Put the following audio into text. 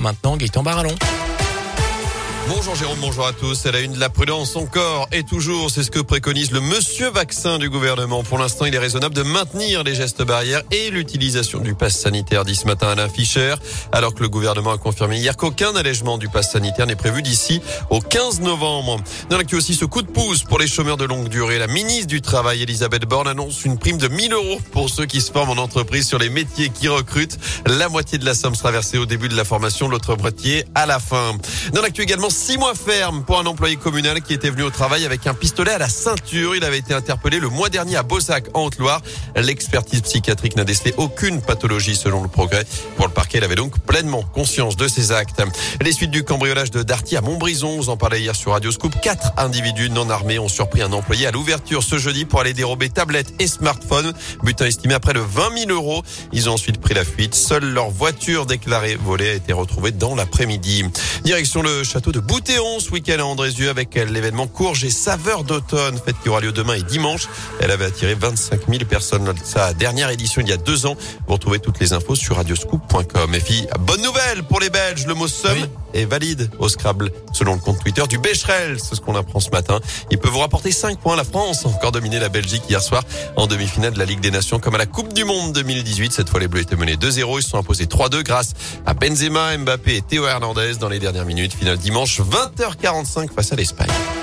maintenant Gaëtan Barallon. Bonjour Jérôme, bonjour à tous. Elle a une de la prudence encore et toujours. C'est ce que préconise le monsieur vaccin du gouvernement. Pour l'instant, il est raisonnable de maintenir les gestes barrières et l'utilisation du pass sanitaire, dit ce matin Alain Fischer. Alors que le gouvernement a confirmé hier qu'aucun allègement du pass sanitaire n'est prévu d'ici au 15 novembre. Dans l'actu aussi, ce coup de pouce pour les chômeurs de longue durée. La ministre du Travail, Elisabeth Borne, annonce une prime de 1000 euros pour ceux qui se forment en entreprise sur les métiers qui recrutent. La moitié de la somme sera versée au début de la formation, l'autre moitié à la fin. Dans l'actu également, Six mois ferme pour un employé communal qui était venu au travail avec un pistolet à la ceinture. Il avait été interpellé le mois dernier à Beausac, en Haute-Loire. L'expertise psychiatrique n'a décelé aucune pathologie selon le progrès. Pour le parquet, il avait donc pleinement conscience de ses actes. Les suites du cambriolage de Darty à Montbrison, vous en parlait hier sur Radio Scoop. Quatre individus non armés ont surpris un employé à l'ouverture ce jeudi pour aller dérober tablettes et smartphones. Butin estimé à près de 20 000 euros. Ils ont ensuite pris la fuite. Seule leur voiture déclarée volée a été retrouvée dans l'après-midi. Direction le château de Boutéon ce week-end à Andrézieux avec l'événement Courge et Saveur d'automne, fête qui aura lieu demain et dimanche. Elle avait attiré 25 000 personnes lors de sa dernière édition il y a deux ans. Vous retrouvez toutes les infos sur radioscoop.com. Et puis, bonne nouvelle pour les Belges, le mot somme est valide au Scrabble selon le compte Twitter du Becherel. C'est ce qu'on apprend ce matin. Il peut vous rapporter 5 points. La France a encore dominé la Belgique hier soir en demi-finale de la Ligue des Nations comme à la Coupe du Monde 2018. Cette fois, les Bleus étaient menés 2-0. Ils se sont imposés 3-2 grâce à Benzema, Mbappé et Théo Hernandez dans les dernières minutes. Finale dimanche 20h45 face à l'Espagne.